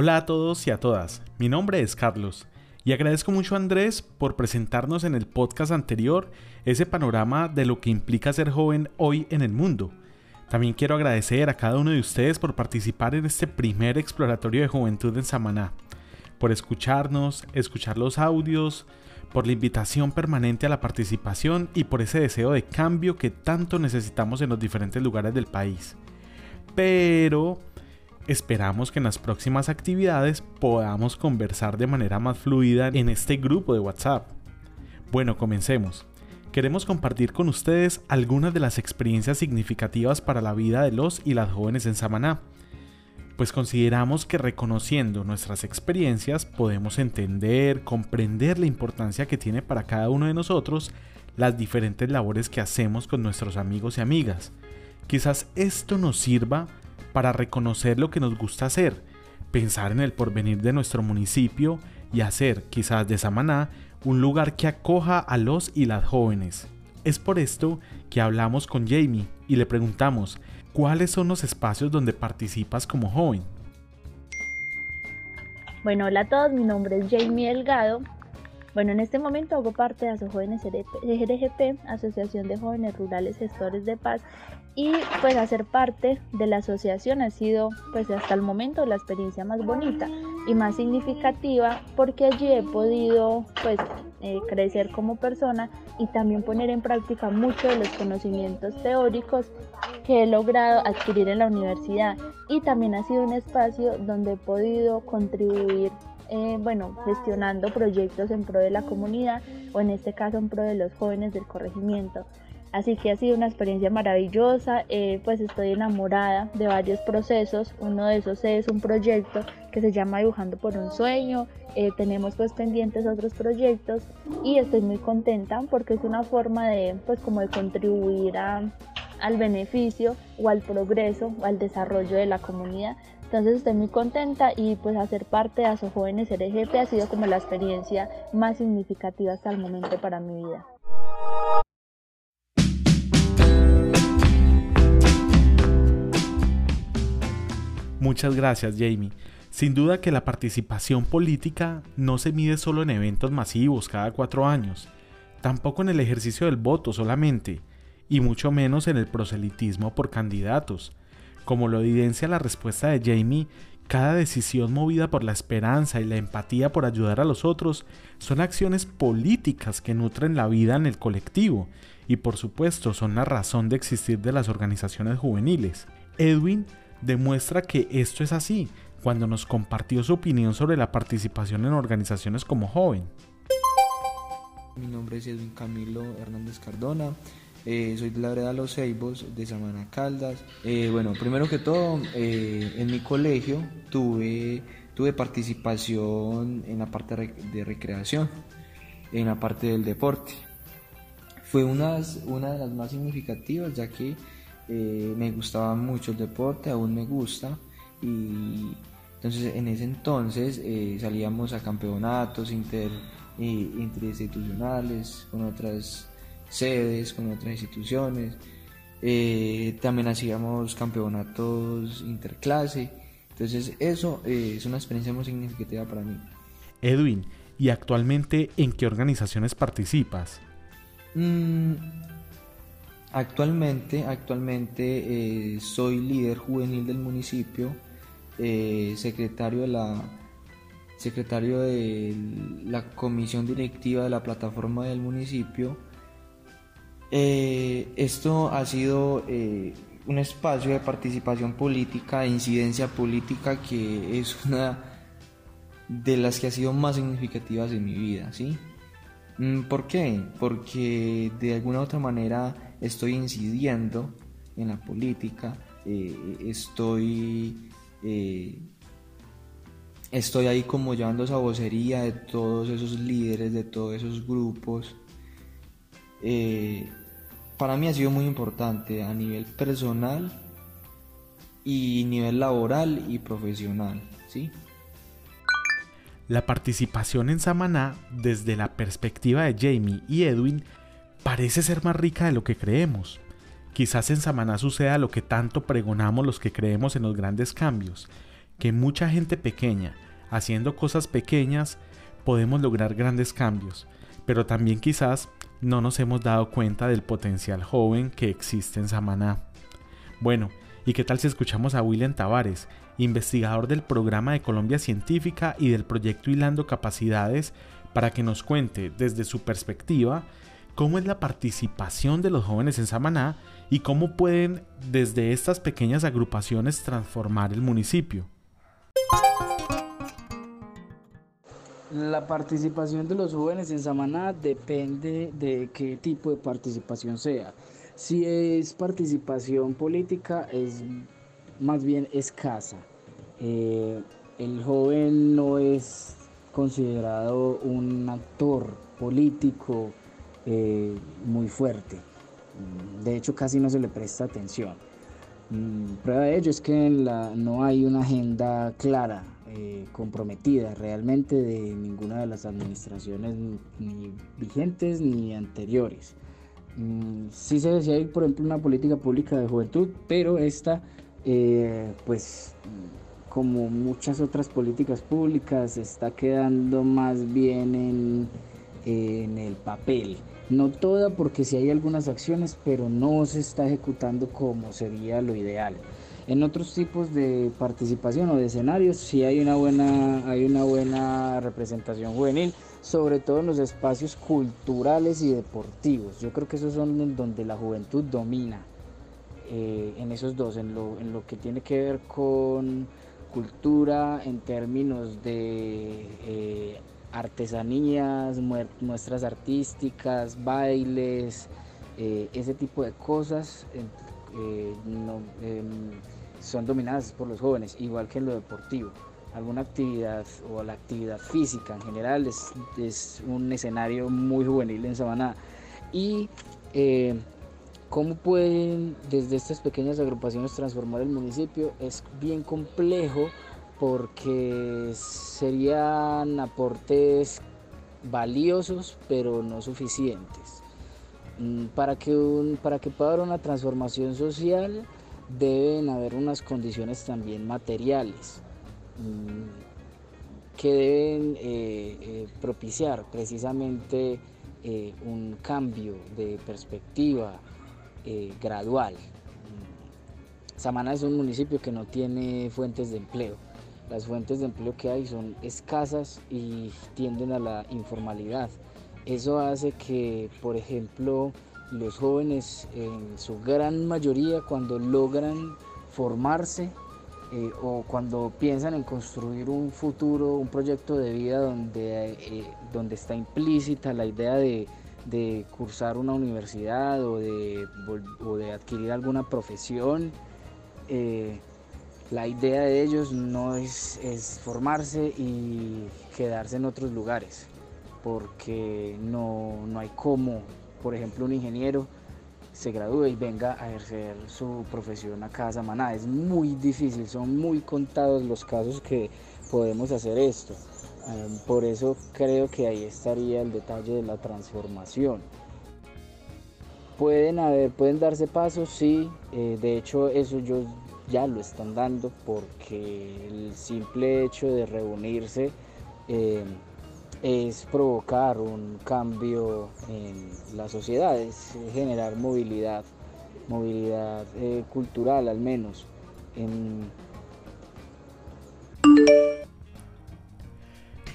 Hola a todos y a todas, mi nombre es Carlos y agradezco mucho a Andrés por presentarnos en el podcast anterior ese panorama de lo que implica ser joven hoy en el mundo. También quiero agradecer a cada uno de ustedes por participar en este primer exploratorio de juventud en Samaná, por escucharnos, escuchar los audios, por la invitación permanente a la participación y por ese deseo de cambio que tanto necesitamos en los diferentes lugares del país. Pero Esperamos que en las próximas actividades podamos conversar de manera más fluida en este grupo de WhatsApp. Bueno, comencemos. Queremos compartir con ustedes algunas de las experiencias significativas para la vida de los y las jóvenes en Samaná, pues consideramos que reconociendo nuestras experiencias podemos entender, comprender la importancia que tiene para cada uno de nosotros las diferentes labores que hacemos con nuestros amigos y amigas. Quizás esto nos sirva para reconocer lo que nos gusta hacer, pensar en el porvenir de nuestro municipio y hacer, quizás de Samaná, un lugar que acoja a los y las jóvenes. Es por esto que hablamos con Jamie y le preguntamos cuáles son los espacios donde participas como joven. Bueno, hola a todos, mi nombre es Jamie Delgado. Bueno, en este momento hago parte de Jóvenes RGP, Asociación de Jóvenes Rurales Gestores de Paz, y pues hacer parte de la asociación ha sido pues hasta el momento la experiencia más bonita y más significativa porque allí he podido pues eh, crecer como persona y también poner en práctica muchos de los conocimientos teóricos que he logrado adquirir en la universidad. Y también ha sido un espacio donde he podido contribuir eh, bueno, gestionando proyectos en pro de la comunidad o en este caso en pro de los jóvenes del corregimiento. Así que ha sido una experiencia maravillosa, eh, pues estoy enamorada de varios procesos, uno de esos es un proyecto que se llama Dibujando por un Sueño, eh, tenemos pues pendientes otros proyectos y estoy muy contenta porque es una forma de pues como de contribuir al beneficio o al progreso o al desarrollo de la comunidad. Entonces estoy muy contenta y pues hacer parte de ASO Jóvenes RGP ha sido como la experiencia más significativa hasta el momento para mi vida. Muchas gracias, Jamie. Sin duda que la participación política no se mide solo en eventos masivos cada cuatro años, tampoco en el ejercicio del voto solamente, y mucho menos en el proselitismo por candidatos. Como lo evidencia la respuesta de Jamie, cada decisión movida por la esperanza y la empatía por ayudar a los otros son acciones políticas que nutren la vida en el colectivo y por supuesto son la razón de existir de las organizaciones juveniles. Edwin demuestra que esto es así cuando nos compartió su opinión sobre la participación en organizaciones como joven. Mi nombre es Edwin Camilo Hernández Cardona, eh, soy de la vereda Los Ceibos, de Samana Caldas. Eh, bueno, primero que todo, eh, en mi colegio tuve, tuve participación en la parte de recreación, en la parte del deporte. Fue una, una de las más significativas, ya que me gustaba mucho el deporte, aún me gusta y entonces en ese entonces salíamos a campeonatos inter, interinstitucionales con otras sedes, con otras instituciones, también hacíamos campeonatos interclase, entonces eso es una experiencia muy significativa para mí. Edwin, ¿y actualmente en qué organizaciones participas? Mm, Actualmente, actualmente eh, soy líder juvenil del municipio, eh, secretario de la secretario de la comisión directiva de la plataforma del municipio. Eh, esto ha sido un espacio de participación política, e incidencia política que es una de las que ha sido más significativas en mi vida, ¿sí? Mm, ¿Por qué? Porque de alguna u otra manera estoy incidiendo en la política, eh, estoy, eh, estoy ahí como llevando esa de todos esos líderes, de todos esos grupos. Eh, para mí ha sido muy importante a nivel personal y nivel laboral y profesional, ¿sí? La participación en Samaná, desde la perspectiva de Jamie y Edwin, parece ser más rica de lo que creemos. Quizás en Samaná suceda lo que tanto pregonamos los que creemos en los grandes cambios, que mucha gente pequeña, haciendo cosas pequeñas, podemos lograr grandes cambios, pero también quizás no nos hemos dado cuenta del potencial joven que existe en Samaná. Bueno, ¿y qué tal si escuchamos a William Tavares, investigador del programa de Colombia Científica y del proyecto Hilando Capacidades, para que nos cuente desde su perspectiva cómo es la participación de los jóvenes en Samaná y cómo pueden desde estas pequeñas agrupaciones transformar el municipio. La participación de los jóvenes en Samaná depende de qué tipo de participación sea. Si es participación política, es más bien escasa. Eh, el joven no es considerado un actor político eh, muy fuerte. De hecho, casi no se le presta atención. Mm, prueba de ello es que no hay una agenda clara, eh, comprometida realmente de ninguna de las administraciones ni vigentes ni anteriores. Mm, sí se decía, por ejemplo, una política pública de juventud, pero esta, eh, pues, como muchas otras políticas públicas, está quedando más bien en, en el papel. No toda, porque sí hay algunas acciones, pero no se está ejecutando como sería lo ideal. En otros tipos de participación o de escenarios sí hay una buena, hay una buena representación juvenil, sobre todo en los espacios culturales y deportivos. Yo creo que esos son donde la juventud domina, eh, en esos dos, en lo, en lo que tiene que ver con cultura en términos de eh, artesanías, muestras artísticas, bailes, eh, ese tipo de cosas son dominadas por los jóvenes, igual que en lo deportivo. Alguna actividad o la actividad física en general es, es un escenario muy juvenil en Sabana. Y eh, cómo pueden desde estas pequeñas agrupaciones transformar el municipio es bien complejo porque serían aportes valiosos pero no suficientes. Mm, para que, para que pueda haber una transformación social deben haber unas condiciones también materiales mm, que deben eh, eh, propiciar precisamente eh, un cambio de perspectiva gradual. Mm, Samana es un municipio que no tiene fuentes de empleo las fuentes de empleo que hay son escasas y tienden a la informalidad. Eso hace que, por ejemplo, los jóvenes en su gran mayoría cuando logran formarse eh, o cuando piensan en construir un futuro, un proyecto de vida donde, eh, donde está implícita la idea de, cursar una universidad o de, de adquirir alguna profesión, eh, la idea de ellos no es, formarse y quedarse en otros lugares, porque no, hay cómo, por ejemplo, un ingeniero se gradúe y venga a ejercer su profesión acá a Samaná. Es muy difícil, son muy contados los casos que podemos hacer esto. Em, por eso creo que ahí estaría el detalle de la transformación. Pueden haber, pueden darse pasos, sí. Eh, de hecho, eso yo ya lo están dando porque el simple hecho de reunirse eh, es provocar un cambio en la sociedad, es generar movilidad, movilidad eh, cultural al menos.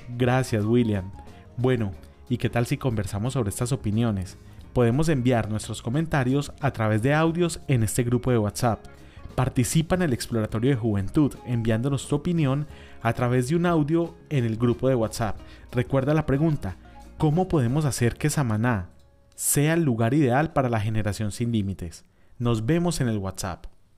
Gracias William. Bueno, ¿y qué tal si conversamos sobre estas opiniones? Podemos enviar nuestros comentarios a través de audios en este grupo de WhatsApp Participa en el Exploratorio de Juventud enviándonos tu opinión a través de un audio en el grupo de WhatsApp. Recuerda la pregunta, ¿cómo podemos hacer que Samaná sea el lugar ideal para la generación sin límites? Nos vemos en el WhatsApp.